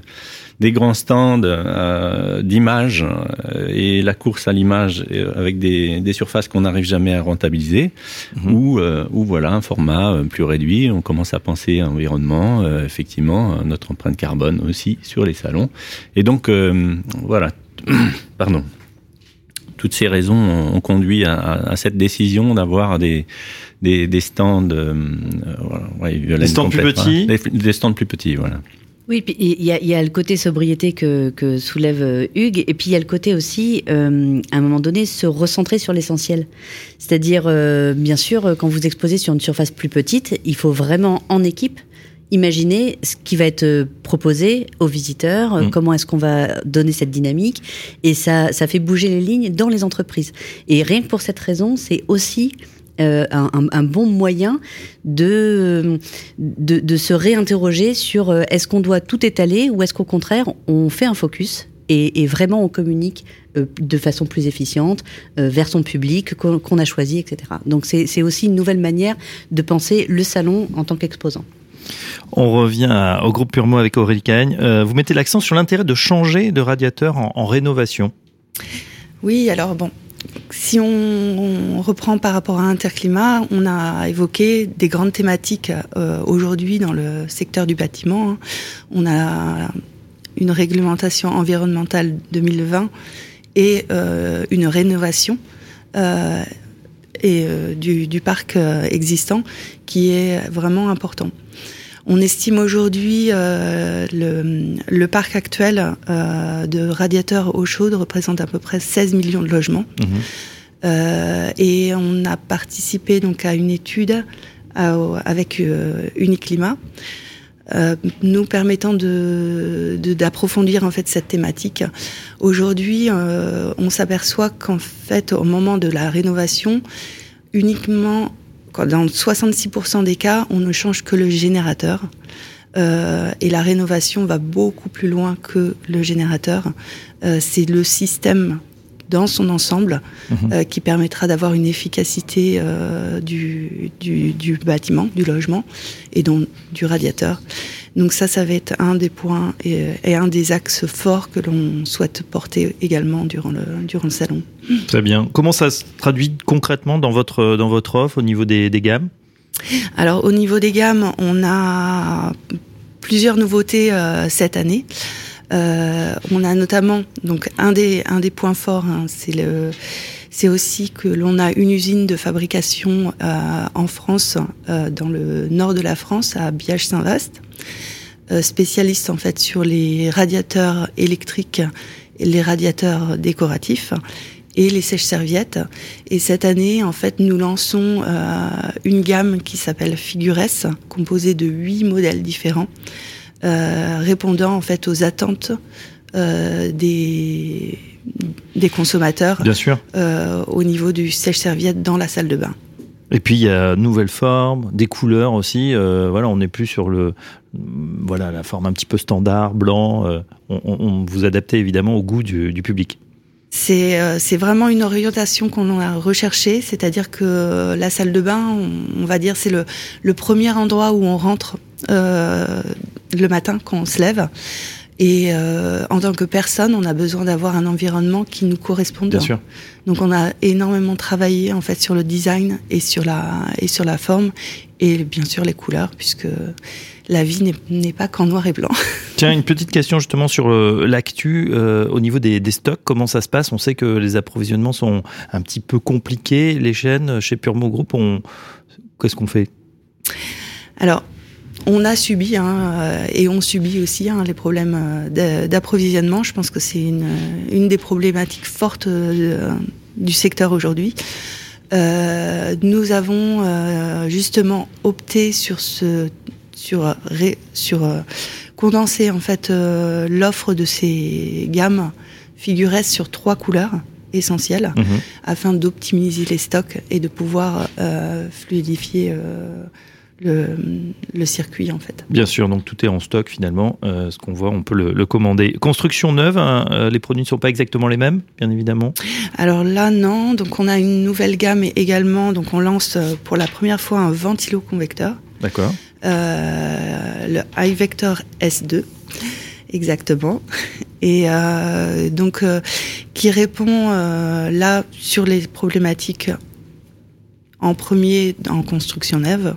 des grands stands euh, d'images euh, et la course à l'image euh, avec des, des surfaces qu'on n'arrive jamais à rentabiliser, mmh. ou, euh, ou voilà un format plus réduit. On commence à penser à environnement, euh, effectivement, notre empreinte carbone aussi sur les salons. Et donc voilà, pardon. Toutes ces raisons ont conduit à, à cette décision d'avoir des, des, des stands, euh, ouais, des stands plus petits, des, des stands plus petits, voilà. Oui, il y a, y a, le côté sobriété que, que, soulève Hugues, et puis il y a le côté aussi, euh, à un moment donné, se recentrer sur l'essentiel. C'est-à-dire, euh, bien sûr, quand vous exposez sur une surface plus petite, il faut vraiment en équipe imaginer ce qui va être proposé aux visiteurs, mmh. comment est-ce qu'on va donner cette dynamique, et ça, ça fait bouger les lignes dans les entreprises. Et rien que pour cette raison, c'est aussi euh, un, un, bon moyen de, de, de se réinterroger sur euh, est-ce qu'on doit tout étaler ou est-ce qu'au contraire on fait un focus et, et, vraiment on communique euh, de façon plus efficiente euh, vers son public qu'on qu a choisi, etc. Donc c'est aussi une nouvelle manière de penser le salon en tant qu'exposant. On revient au groupe Purmo avec Aurélie Cagne. Euh, vous mettez l'accent sur l'intérêt de changer de radiateur en, rénovation. Oui, alors bon, si on, reprend par rapport à Interclimat, on a évoqué des grandes thématiques euh, aujourd'hui dans le secteur du bâtiment. Hein. On a une réglementation environnementale 2020 et euh, une rénovation du, parc existant qui est vraiment important. On estime aujourd'hui euh, le, le, parc actuel euh, de radiateurs eau chaude représente à peu près 16 millions de logements. Mmh. Euh, et on a participé donc à une étude à, avec Uniclimat. Nous permettant de d'approfondir en fait cette thématique. Aujourd'hui, on s'aperçoit qu'en fait, au moment de la rénovation, uniquement dans 66% des cas, on ne change que le générateur. Euh, et la rénovation va beaucoup plus loin que le générateur. Euh, c'est le système dans son ensemble mmh. euh, qui permettra d'avoir une efficacité du, du, du, bâtiment, du logement et donc du radiateur. Donc ça, ça va être un des points et, et un des axes forts que l'on souhaite porter également durant le, durant le salon. Très bien. Comment ça se traduit concrètement dans votre, dans votre offre au niveau des, des gammes? Alors au niveau des gammes, on a plusieurs nouveautés euh, cette année. Euh, on a notamment donc un des un des points forts, hein, c'est le c'est aussi que l'on a une usine de fabrication euh, en France, euh, dans le nord de la France, à Biage-Saint-Vaast, euh, spécialiste en fait sur les radiateurs électriques, les radiateurs décoratifs et les sèches-serviettes. Et cette année, en fait, nous lançons euh, une gamme qui s'appelle Figures, composée de huit modèles différents, euh, répondant en fait aux attentes euh, des, des consommateurs Bien sûr. Euh, au niveau du sèche-serviette dans la salle de bain. Et puis il y a nouvelles formes, des couleurs aussi. Euh, voilà, on n'est plus sur le voilà la forme un petit peu standard, blanc. Euh, on, on, vous adaptez évidemment au goût du, du public. C'est euh, vraiment une orientation qu'on a recherchée, c'est-à-dire que la salle de bain, on, on va dire, c'est le, le, premier endroit où on rentre le matin quand on se lève. Et euh, en tant que personne, on a besoin d'avoir un environnement qui nous corresponde. Bien sûr. Donc on a énormément travaillé en fait sur le design et sur la et sur la forme et bien sûr les couleurs puisque la vie n'est pas qu'en noir et blanc. Tiens, une petite question justement sur euh, l'actu euh, au niveau des, des, stocks. Comment ça se passe? On sait que les approvisionnements sont un petit peu compliqués. Les chaînes chez Puremo Group, on... qu'est-ce qu'on fait? Alors, on a subi hein, euh, et on subit aussi hein, les problèmes euh, d'approvisionnement. Je pense que c'est une, une, des problématiques fortes euh, du secteur aujourd'hui. Euh, nous avons euh, justement opté sur ce sur sur euh, condenser en fait l'offre de ces gammes figurettes sur trois couleurs essentielles Mhm. afin d'optimiser les stocks et de pouvoir fluidifier le, le, circuit en fait. Bien sûr, donc tout est en stock finalement. Euh, ce qu'on voit, on peut le, le commander. Construction neuve, hein, euh, les produits ne sont pas exactement les mêmes, bien évidemment. Alors là, non. Donc on a une nouvelle gamme également. Donc on lance euh, pour la première fois un ventilo-convecteur. D'accord. Euh, le iVector S2. Exactement. Et donc, qui répond là sur les problématiques en premier en construction neuve,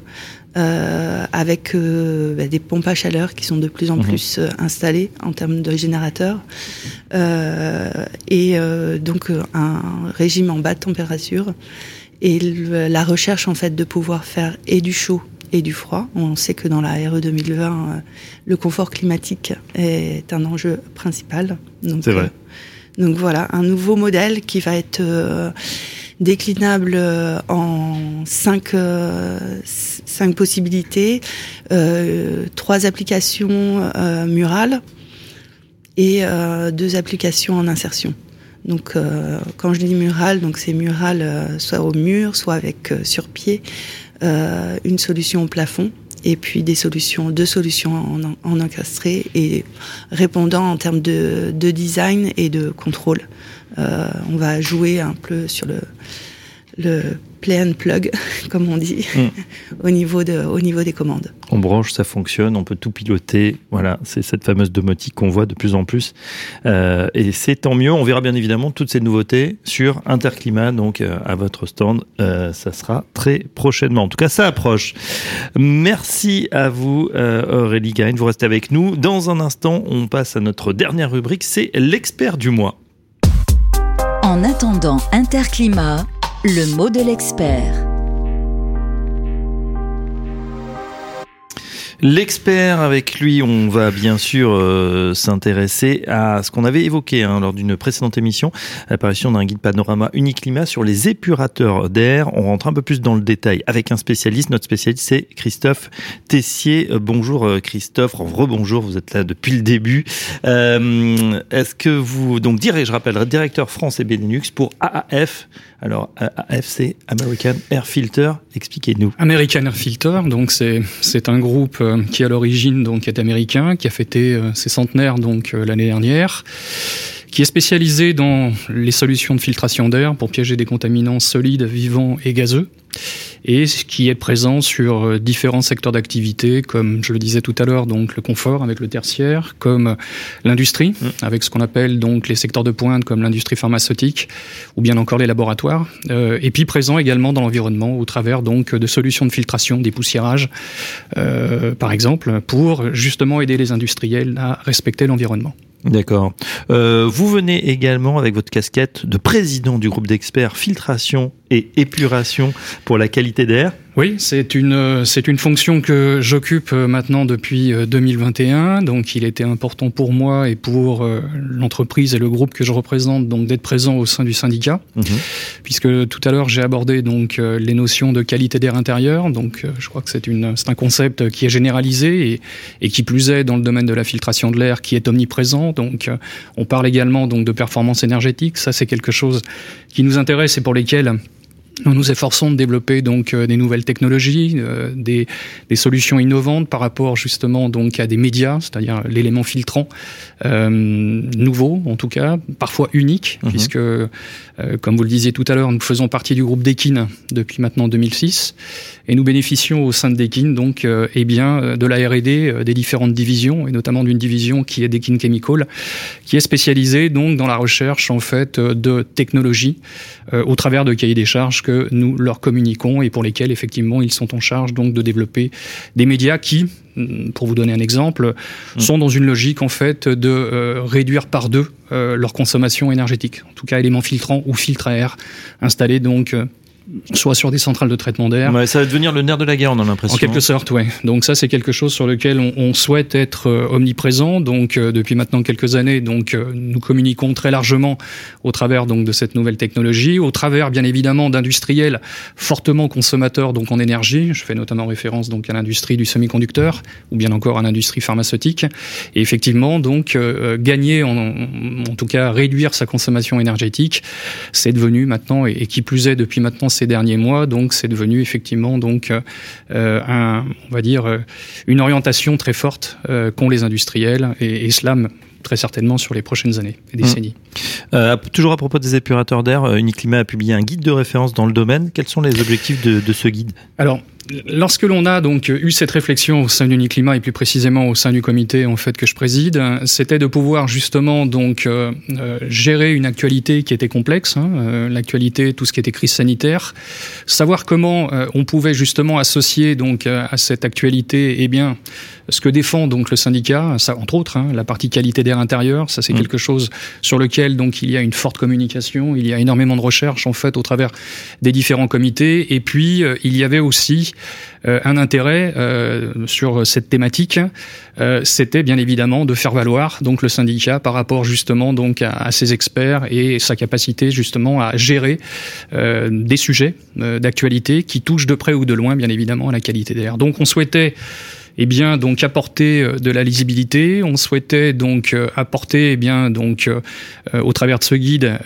euh, avec euh, bah, des pompes à chaleur qui sont de plus en Mhm. plus euh, installées en termes de générateurs, euh, et euh, donc un régime en bas de température, et le- la recherche en fait de pouvoir faire et du chaud et du froid. On sait que dans la RE 2020, euh, le confort climatique est un enjeu principal. C'est vrai. donc voilà, un nouveau modèle qui va être euh, déclinable euh, en cinq, euh, cinq possibilités, euh, trois applications murales et deux applications en insertion. Donc, quand je dis mural, donc c'est mural soit au mur, soit avec sur pied, une solution au plafond, et puis des solutions, deux solutions en, en- en encastré et répondant en termes de design et de contrôle. Euh, on va jouer un peu sur le, le play and plug, comme on dit, Mm. au, niveau de, au niveau des commandes. On branche, ça fonctionne, on peut tout piloter. Voilà, c'est cette fameuse domotique qu'on voit de plus en plus. Euh, et c'est tant mieux. On verra bien évidemment toutes ces nouveautés sur Interclimat, donc euh, à votre stand. Euh, ça sera très prochainement. En tout cas, ça approche. Merci à vous, Aurélie Gagne. Vous restez avec nous. Dans un instant, on passe à notre dernière rubrique, c'est l'expert du mois. En attendant Interclimat, le mot de l'expert. L'expert, avec lui, on va bien sûr euh, s'intéresser à ce qu'on avait évoqué hein, lors d'une précédente émission, l'apparition d'un guide panorama Uniclimat sur les épurateurs d'air. On rentre un peu plus dans le détail avec un spécialiste. Notre spécialiste, c'est Christophe Tessier. Euh, bonjour euh, Christophe, rebonjour, vous êtes là depuis le début. Est-ce que vous, donc direct, je rappelle, directeur France et Benelux pour AAF. Alors c'est American Air Filter. Expliquez-nous. American Air Filter, donc c'est c'est un groupe euh, qui à l'origine donc est américain, qui a fêté euh, ses centenaires donc euh, l'année dernière, qui est spécialisé dans les solutions de filtration d'air pour piéger des contaminants solides, vivants et gazeux, et qui est présent sur euh, différents secteurs d'activité, comme je le disais tout à l'heure, donc le confort avec le tertiaire, comme l'industrie avec ce qu'on appelle donc les secteurs de pointe comme l'industrie pharmaceutique ou bien encore les laboratoires, euh, et puis présent également dans l'environnement au travers donc de solutions de filtration, des poussiérages, euh, par exemple, pour justement aider les industriels à respecter l'environnement. D'accord. Euh, vous venez également avec votre casquette de président du groupe d'experts filtration et épuration pour la qualité d'air. Oui, c'est une euh, c'est une fonction que j'occupe euh, maintenant depuis euh, 2021. Donc, il était important pour moi et pour euh, l'entreprise et le groupe que je représente donc d'être présent au sein du syndicat, Mhm. puisque tout à l'heure j'ai abordé donc euh, les notions de qualité d'air intérieur. Donc, euh, je crois que c'est une c'est un concept qui est généralisé et, et qui plus est dans le domaine de la filtration de l'air qui est omniprésent. Donc, euh, on parle également donc de performance énergétique. Ça, c'est quelque chose qui nous intéresse et pour lesquels Nous nous efforçons de développer donc euh, des nouvelles technologies, euh, des, des, solutions innovantes par rapport justement donc à des médias, c'est-à-dire l'élément filtrant euh, nouveau en tout cas, parfois unique, mhm. puisque euh, comme vous le disiez tout à l'heure, nous faisons partie du groupe Dekin depuis maintenant 2006 et nous bénéficions au sein de Dekin donc euh, eh bien de la R&D des différentes divisions et notamment d'une division qui est Dekin Chemical, qui est spécialisée donc dans la recherche en fait de technologies au travers de cahiers des charges que nous leur communiquons et pour lesquels effectivement ils sont en charge donc de développer des médias qui, mm, pour vous donner un exemple, mm. sont dans une logique en fait de euh, réduire par deux euh, leur consommation énergétique. En tout cas, éléments filtrants ou filtres à air installés donc euh, soit sur des centrales de traitement d'air. ça va devenir le nerf de la guerre, on a l'impression. En quelque sorte, oui. Donc ça, c'est quelque chose sur lequel on, souhaite être euh, omniprésent. Donc euh, depuis maintenant quelques années, donc euh, nous communiquons très largement au travers donc de cette nouvelle technologie, au travers bien évidemment d'industriels fortement consommateurs donc en énergie. Je fais notamment référence donc à l'industrie du semi-conducteur ou bien encore à l'industrie pharmaceutique. Et effectivement, donc gagner, en, en, tout cas réduire sa consommation énergétique, c'est devenu maintenant et, et qui plus est depuis maintenant ces derniers mois. Donc, c'est devenu effectivement donc euh, un, on va dire, euh, une orientation très forte euh, qu'ont les industriels et, et cela très certainement sur les prochaines années et décennies. Mmh. toujours à propos des épurateurs d'air, Uniclimat a publié un guide de référence dans le domaine. Quels sont les objectifs de, de ce guide? Alors, lorsque l'on a donc eu cette réflexion au sein d'Uniclimat et plus précisément au sein du comité en fait que je préside, c'était de pouvoir justement donc euh, euh, gérer une actualité qui était complexe, hein, euh, l'actualité, tout ce qui était crise sanitaire, savoir comment on pouvait justement associer donc à cette actualité, eh bien ce que défend donc le syndicat, ça entre autres, hein, la partie qualité d'air intérieur, ça c'est mmh. quelque chose sur lequel donc il y a une forte communication, il y a énormément de recherche en fait au travers des différents comités, et puis il y avait aussi euh, un intérêt euh, sur cette thématique, euh, c'était bien évidemment de faire valoir le syndicat par rapport justement à, ses experts et sa capacité justement à gérer des sujets d'actualité qui touchent de près ou de loin bien évidemment à la qualité d'air. Donc on souhaitait eh bien donc apporter euh, de la lisibilité. On souhaitait donc euh, apporter eh bien donc euh, au travers de ce guide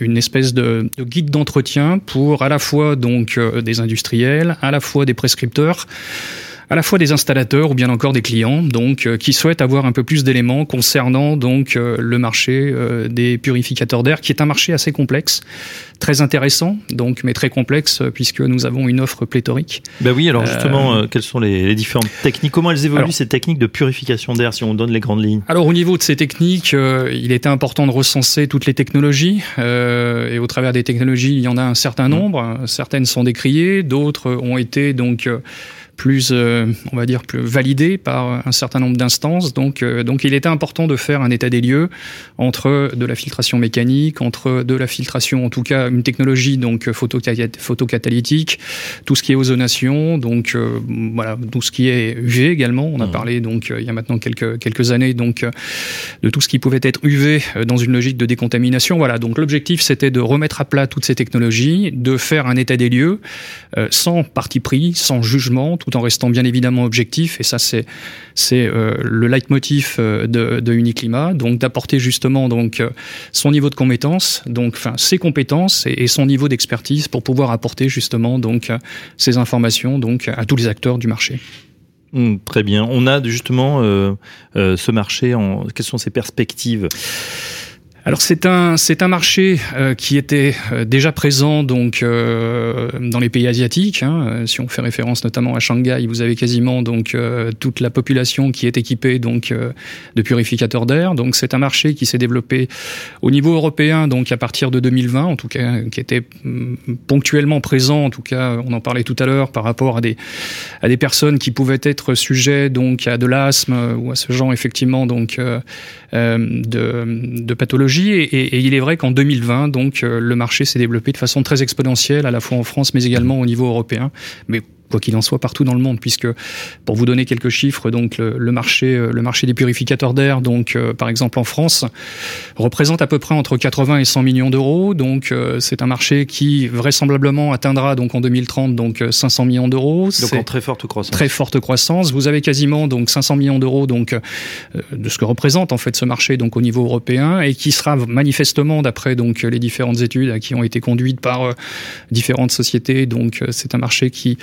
une espèce de, de guide d'entretien pour à la fois donc des industriels, à la fois des prescripteurs à la fois des installateurs ou bien encore des clients, donc euh, qui souhaitent avoir un peu plus d'éléments concernant donc euh, le marché euh, des purificateurs d'air, qui est un marché assez complexe, très intéressant, donc mais très complexe puisque nous avons une offre pléthorique. Ben oui, alors justement, quelles sont les, différentes techniques? Comment elles évoluent ces techniques de purification d'air si on donne les grandes lignes? Alors au niveau de ces techniques, il était important de recenser toutes les technologies et au travers des technologies, il y en a un certain mmh. nombre. Certaines sont décriées, d'autres ont été donc plus, euh, on va dire, plus validé par un certain nombre d'instances. Donc, euh, donc, il était important de faire un état des lieux entre de la filtration mécanique, entre de la filtration, en tout cas, une technologie donc photocatalytique, tout ce qui est ozonation, donc euh, voilà, tout ce qui est UV également. On a mmh. parlé donc il y a maintenant quelques quelques années donc de tout ce qui pouvait être UV dans une logique de décontamination. Voilà. Donc, l'objectif c'était de remettre à plat toutes ces technologies, de faire un état des lieux sans parti pris, sans jugement tout en restant bien évidemment objectif. Et ça, c'est euh, le leitmotiv euh, de, de Uniclimat, donc d'apporter justement donc euh, son niveau de compétence, donc enfin ses compétences et, son niveau d'expertise pour pouvoir apporter justement donc ces informations donc à tous les acteurs du marché. Mmh, très bien. On a justement ce marché. En... Quelles sont ses perspectives? Alors c'est un c'est un marché euh, qui était euh, déjà présent donc euh, dans les pays asiatiques. Hein. Si on fait référence notamment à Shanghai, vous avez quasiment donc toute la population qui est équipée donc de purificateurs d'air. Donc c'est un marché qui s'est développé au niveau européen donc à partir de 2020 en tout cas qui était mm, ponctuellement présent en tout cas on en parlait tout à l'heure par rapport à des à des personnes qui pouvaient être sujets donc à de l'asthme ou à ce genre effectivement donc de, de et, il est vrai qu'en 2020, donc, euh, le marché s'est développé de façon très exponentielle, à la fois en France, mais également au niveau européen. Quoi qu'il en soit partout dans le monde, puisque pour vous donner quelques chiffres, donc le, marché, le marché des purificateurs d'air, donc par exemple en France, représente à peu près entre 80 et 100 millions d'euros. Donc c'est un marché qui vraisemblablement atteindra donc en 2030 donc 500 millions d'euros. Donc en très forte croissance. Très forte croissance. Vous avez quasiment donc 500 millions d'euros donc de ce que représente en fait ce marché donc au niveau européen et qui sera manifestement d'après donc les différentes études qui ont été conduites par différentes sociétés. Donc c'est un marché qui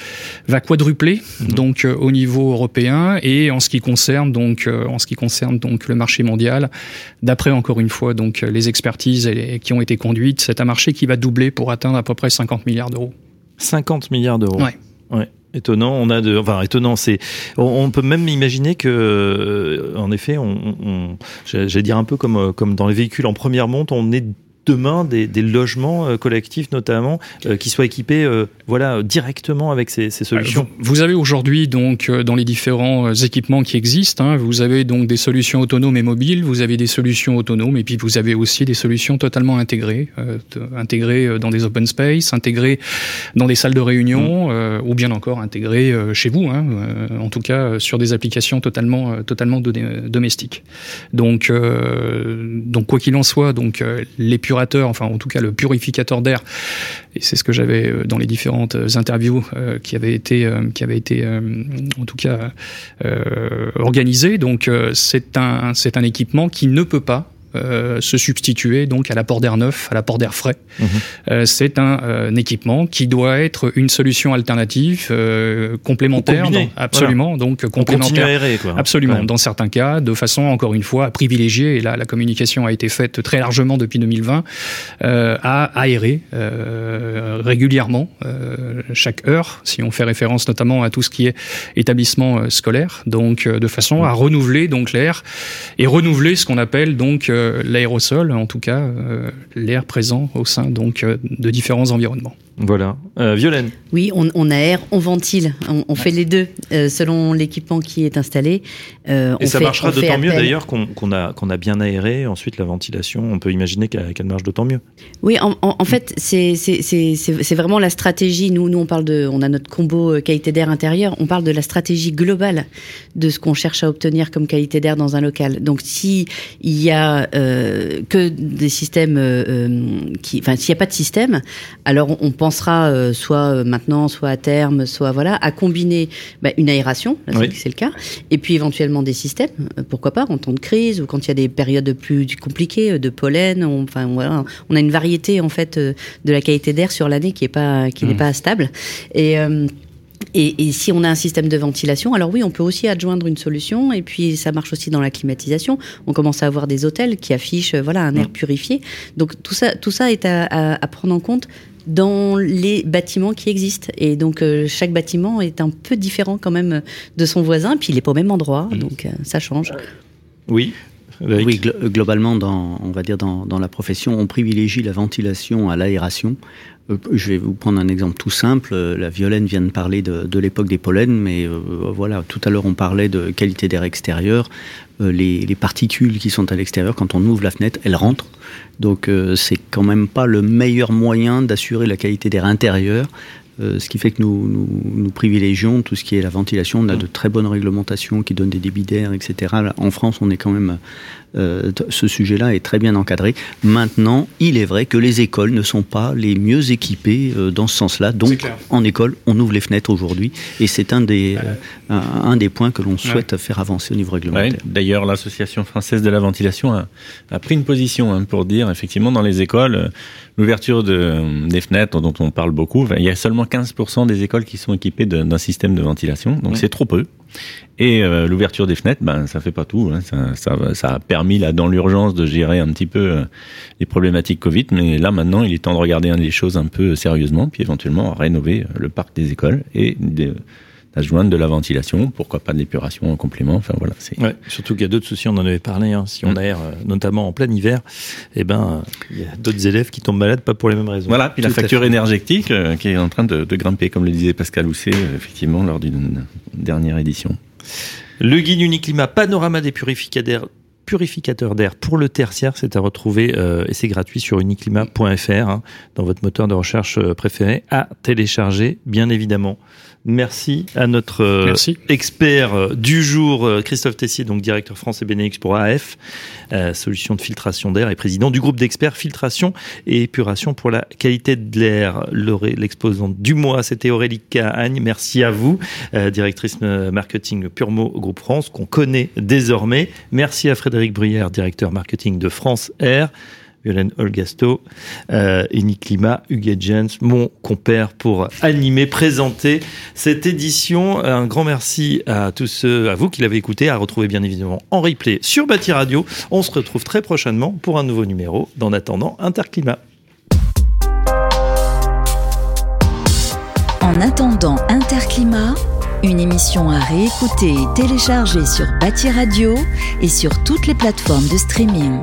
va quadrupler mhm. donc euh, au niveau européen et en ce qui concerne donc euh, en ce qui concerne donc le marché mondial, d'après encore une fois donc les expertises qui ont été conduites, c'est un marché qui va doubler pour atteindre à peu près 50 milliards d'euros. 50 milliards d'euros. Ouais. ouais. Étonnant, on a de, enfin étonnant, c'est, on, peut même imaginer que, euh, en effet, on, on j'allais dire un peu comme comme dans les véhicules en première monte, on est demain des, des logements euh, collectifs notamment euh, qui soient équipés euh, voilà directement avec ces, ces solutions. Vous, avez aujourd'hui donc dans les différents équipements qui existent, hein, vous avez donc des solutions autonomes et mobiles, vous avez des solutions autonomes et puis vous avez aussi des solutions totalement intégrées, intégrées dans des open space, intégrées dans des salles de réunion mmh. ou bien encore intégrées chez vous, hein, en tout cas sur des applications totalement totalement domestiques. Donc donc quoi qu'il en soit, donc les enfin en tout cas le purificateur d'air, et c'est ce que j'avais euh, dans les différentes euh, interviews euh, qui avaient été, qui été en tout cas organisées. Donc c'est un, c'est un équipement qui ne peut pas se substituer donc à l'apport d'air neuf, à l'apport d'air frais. Mhm. Euh, c'est un, euh, équipement qui doit être une solution alternative complémentaire, absolument, donc complémentaire, aérer, quoi. absolument. Dans certains cas, de façon encore une fois à privilégier, et là la communication a été faite très largement depuis 2020, à aérer régulièrement chaque heure, si on fait référence notamment à tout ce qui est établissement scolaire, donc de façon à renouveler donc l'air et renouveler ce qu'on appelle donc l'aérosol, en tout cas euh, l'air présent au sein donc euh, de différents environnements. Voilà. Euh, Violaine Oui, on, aère, on ventile, on, fait les deux euh, selon l'équipement qui est installé. Euh, et ça marchera d'autant mieux d'ailleurs qu'on a, a bien aéré. Ensuite, la ventilation, on peut imaginer qu'elle marche d'autant mieux. Oui, en, fait, c'est vraiment la stratégie. Nous, nous, on parle de, on a notre combo qualité d'air intérieur. On parle de la stratégie globale de ce qu'on cherche à obtenir comme qualité d'air dans un local. Donc, si il y a que des systèmes qui, enfin, s'il n'y a pas de système, alors on pensera euh, soit euh, maintenant, soit à terme, soit voilà, à combiner bah, une aération, c'est le cas, et puis éventuellement des systèmes, euh, pourquoi pas, en temps de crise ou quand il y a des périodes plus compliquées de pollen. On, enfin voilà, on a une variété en fait de la qualité d'air sur l'année qui est pas qui n'est mmh. pas stable et et, et, si on a un système de ventilation, alors oui, on peut aussi adjoindre une solution. Et puis ça marche aussi dans la climatisation. On commence à avoir des hôtels qui affichent voilà un air purifié. Donc tout ça, tout ça est à, à, à prendre en compte dans les bâtiments qui existent. Et donc, euh, chaque bâtiment est un peu différent quand même de son voisin, puis il n'est pas au même endroit, mmh. donc euh, ça change. Oui. Oui, globalement, dans, on va dire dans, dans, la profession, on privilégie la ventilation à l'aération. Euh, je vais vous prendre un exemple tout simple. La Violaine vient de parler de, l'époque des pollens, mais voilà, tout à l'heure on parlait de qualité d'air extérieur. les, les, particules qui sont à l'extérieur, quand on ouvre la fenêtre, elles rentrent. Donc euh, c'est quand même pas le meilleur moyen d'assurer la qualité d'air intérieur. Euh, ce qui fait que nous, nous, privilégions tout ce qui est la ventilation. On a de très bonnes réglementations qui donnent des débits d'air, etc. En France, on est quand même euh, ce sujet-là est très bien encadré. Maintenant, il est vrai que les écoles ne sont pas les mieux équipées euh, dans ce sens-là. Donc, en école, on ouvre les fenêtres aujourd'hui, et c'est un des euh, un, des points que l'on souhaite faire avancer au niveau réglementaire. D'ailleurs, l'association française de la ventilation a, a pris une position hein, pour dire effectivement dans les écoles l'ouverture de, des fenêtres dont on parle beaucoup. Il y a seulement 15% des écoles qui sont équipées d'un système de ventilation, donc c'est trop peu. Et euh, l'ouverture des fenêtres, ben ça fait pas tout. Hein. Ça, ça, ça, a permis là dans l'urgence de gérer un petit peu euh, les problématiques Covid, mais là maintenant il est temps de regarder les choses un peu sérieusement, puis éventuellement rénover le parc des écoles et d'adjoindre de la ventilation, pourquoi pas de l'épuration en complément. Enfin voilà. Ouais, surtout qu'il y a d'autres soucis, on en avait parlé. Hein. Si on mm. aère, euh, notamment en plein hiver, eh ben il y a d'autres élèves qui tombent malades, pas pour les mêmes raisons. Voilà. Puis la facture énergétique qui est en train de, de, grimper, comme le disait Pascal Housset, effectivement lors d'une dernière édition. Le guide Uniclimat Panorama des purificateurs d'air pour le tertiaire, c'est à retrouver euh, et c'est gratuit sur uniclimat.fr hein, dans votre moteur de recherche euh, préféré à télécharger bien évidemment. Merci à notre euh, Merci. expert euh, du jour, euh, Christophe Tessier, donc directeur France et Benelux pour AF, solution de filtration d'air et président du groupe d'experts filtration et épuration pour la qualité de l'air. L'exposante du mois, c'était Aurélie Cahagne. Merci à vous, directrice marketing Purmo Groupe France, qu'on connaît désormais. Merci à Frédéric Bruyère, directeur marketing de France Air. Violaine Olgasto, euh, Eni Hugues Jens, mon compère pour animer, présenter cette édition. Un grand merci à tous ceux, à vous qui l'avez écouté, à retrouver bien évidemment en replay sur Bâti Radio. On se retrouve très prochainement pour un nouveau numéro. D'en attendant, Interclimat. En attendant Interclimat, une émission à réécouter et télécharger sur Bâti Radio et sur toutes les plateformes de streaming.